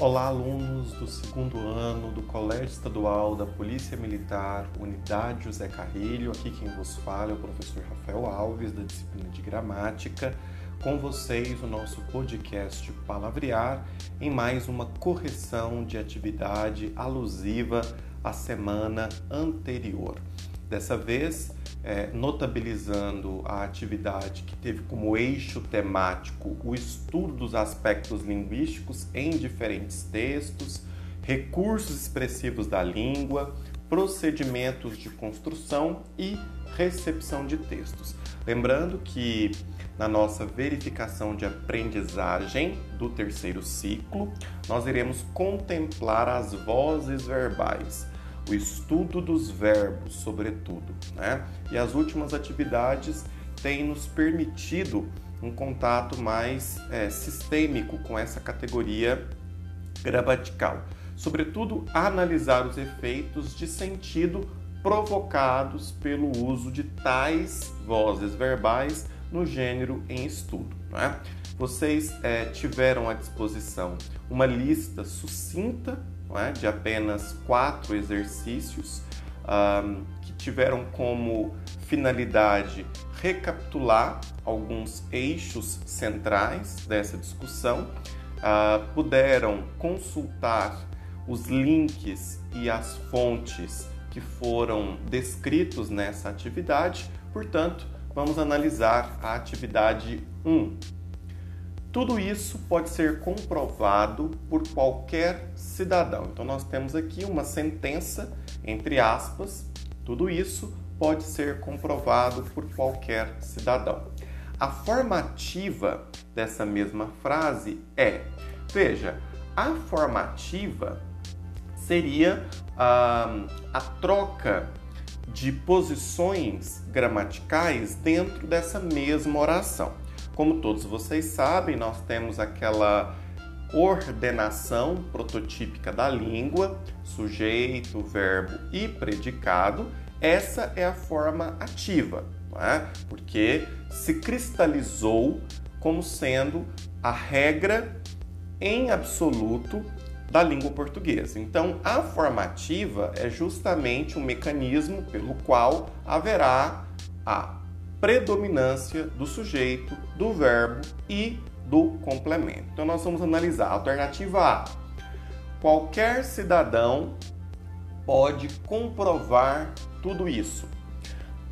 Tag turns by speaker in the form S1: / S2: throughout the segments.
S1: Olá, alunos do segundo ano do Colégio Estadual da Polícia Militar, Unidade José Carrilho. Aqui quem vos fala é o professor Rafael Alves, da disciplina de Gramática. Com vocês, o nosso podcast Palavrear, em mais uma correção de atividade alusiva à semana anterior. Dessa vez, é, notabilizando a atividade que teve como eixo temático o estudo dos aspectos linguísticos em diferentes textos, recursos expressivos da língua, procedimentos de construção e recepção de textos. Lembrando que na nossa verificação de aprendizagem do terceiro ciclo, nós iremos contemplar as vozes verbais o estudo dos verbos, sobretudo. Né? E as últimas atividades têm nos permitido um contato mais é, sistêmico com essa categoria gramatical. Sobretudo, analisar os efeitos de sentido provocados pelo uso de tais vozes verbais no gênero em estudo. Né? Vocês é, tiveram à disposição uma lista sucinta é? de apenas quatro exercícios um, que tiveram como finalidade recapitular alguns eixos centrais dessa discussão, uh, puderam consultar os links e as fontes que foram descritos nessa atividade, portanto, vamos analisar a atividade 1 tudo isso pode ser comprovado por qualquer cidadão. Então, nós temos aqui uma sentença, entre aspas, tudo isso pode ser comprovado por qualquer cidadão. A formativa dessa mesma frase é: veja, a formativa seria ah, a troca de posições gramaticais dentro dessa mesma oração. Como todos vocês sabem, nós temos aquela ordenação prototípica da língua, sujeito, verbo e predicado. Essa é a forma ativa, é? porque se cristalizou como sendo a regra em absoluto da língua portuguesa. Então, a formativa é justamente um mecanismo pelo qual haverá a predominância do sujeito, do verbo e do complemento. Então nós vamos analisar a alternativa A. Qualquer cidadão pode comprovar tudo isso.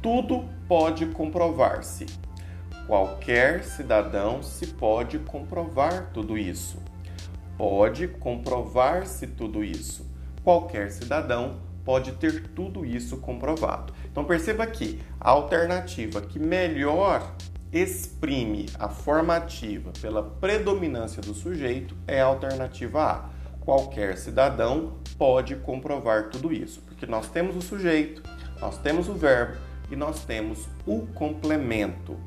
S1: Tudo pode comprovar-se. Qualquer cidadão se pode comprovar tudo isso. Pode comprovar-se tudo isso. Qualquer cidadão pode ter tudo isso comprovado. Então perceba que a alternativa que melhor exprime a formativa pela predominância do sujeito é a alternativa A. Qualquer cidadão pode comprovar tudo isso, porque nós temos o sujeito, nós temos o verbo e nós temos o complemento.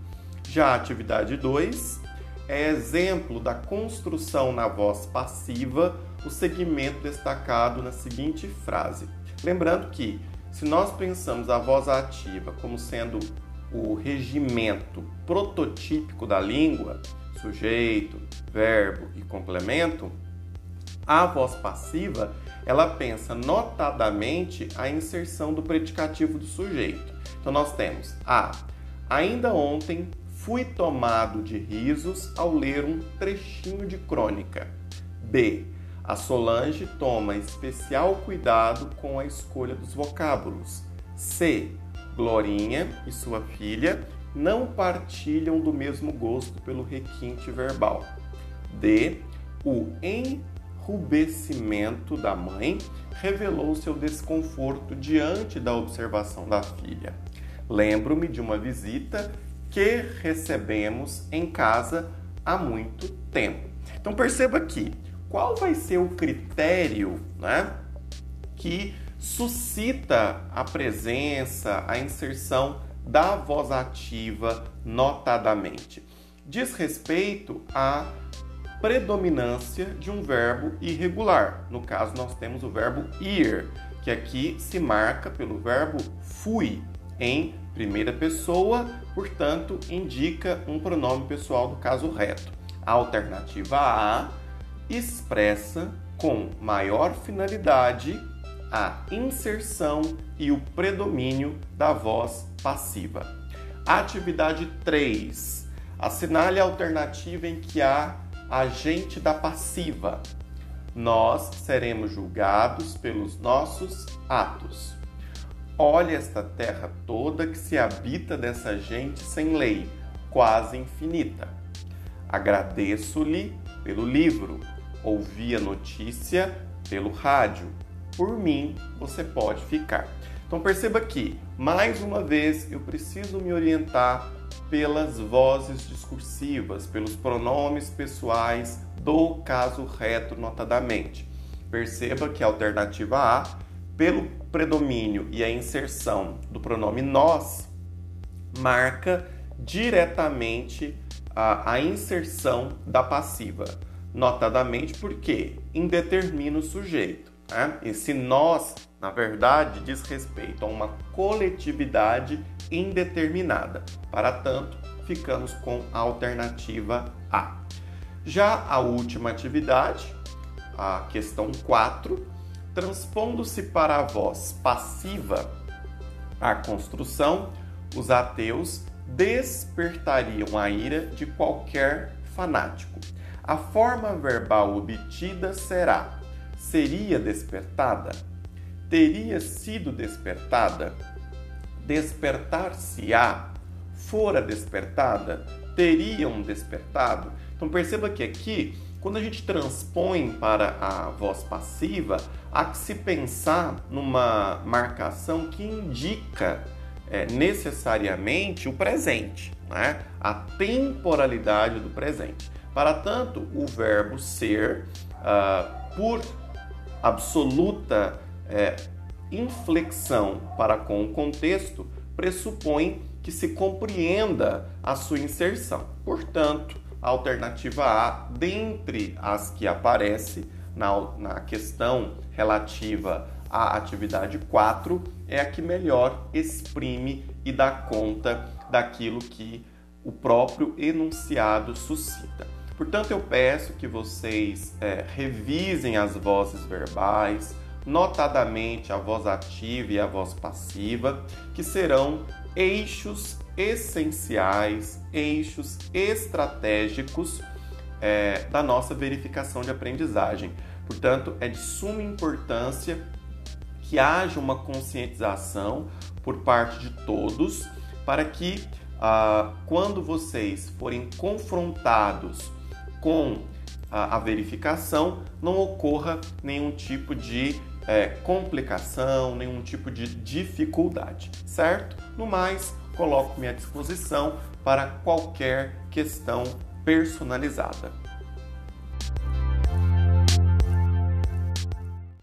S1: Já a atividade 2 é exemplo da construção na voz passiva, o segmento destacado na seguinte frase: Lembrando que, se nós pensamos a voz ativa como sendo o regimento prototípico da língua, sujeito, verbo e complemento, a voz passiva ela pensa notadamente a inserção do predicativo do sujeito. Então nós temos A. Ainda ontem fui tomado de risos ao ler um trechinho de crônica. B. A Solange toma especial cuidado com a escolha dos vocábulos. C. Glorinha e sua filha não partilham do mesmo gosto pelo requinte verbal. D. O enrubescimento da mãe revelou seu desconforto diante da observação da filha. Lembro-me de uma visita que recebemos em casa há muito tempo. Então perceba aqui, qual vai ser o critério né, que suscita a presença, a inserção da voz ativa notadamente? Diz respeito à predominância de um verbo irregular. No caso, nós temos o verbo ir, que aqui se marca pelo verbo fui em primeira pessoa, portanto, indica um pronome pessoal do caso reto. A alternativa A expressa com maior finalidade a inserção e o predomínio da voz passiva. Atividade 3. Assinale a alternativa em que há agente da passiva. Nós seremos julgados pelos nossos atos. Olhe esta terra toda que se habita dessa gente sem lei, quase infinita. Agradeço-lhe pelo livro, ouvi a notícia pelo rádio. Por mim, você pode ficar. Então perceba que, mais uma vez, eu preciso me orientar pelas vozes discursivas, pelos pronomes pessoais do caso reto, notadamente. Perceba que a alternativa A, pelo predomínio e a inserção do pronome nós, marca diretamente a, a inserção da passiva. Notadamente porque indetermina o sujeito. Né? Esse nós, na verdade, diz respeito a uma coletividade indeterminada. Para tanto, ficamos com a alternativa A. Já a última atividade, a questão 4, transpondo-se para a voz passiva a construção, os ateus despertariam a ira de qualquer fanático. A forma verbal obtida será: seria despertada? Teria sido despertada? Despertar-se-á? Fora despertada? Teriam despertado? Então perceba que aqui, quando a gente transpõe para a voz passiva, há que se pensar numa marcação que indica é, necessariamente o presente, né? a temporalidade do presente. Para tanto, o verbo ser, uh, por absoluta é, inflexão para com o contexto, pressupõe que se compreenda a sua inserção. Portanto, a alternativa A, dentre as que aparece na, na questão relativa a atividade 4 é a que melhor exprime e dá conta daquilo que o próprio enunciado suscita. Portanto, eu peço que vocês é, revisem as vozes verbais, notadamente a voz ativa e a voz passiva, que serão eixos essenciais, eixos estratégicos é, da nossa verificação de aprendizagem. Portanto, é de suma importância que haja uma conscientização por parte de todos para que ah, quando vocês forem confrontados com a, a, verificação não ocorra nenhum tipo de é, complicação, nenhum tipo de dificuldade, certo? No mais, coloco-me à disposição para qualquer questão personalizada.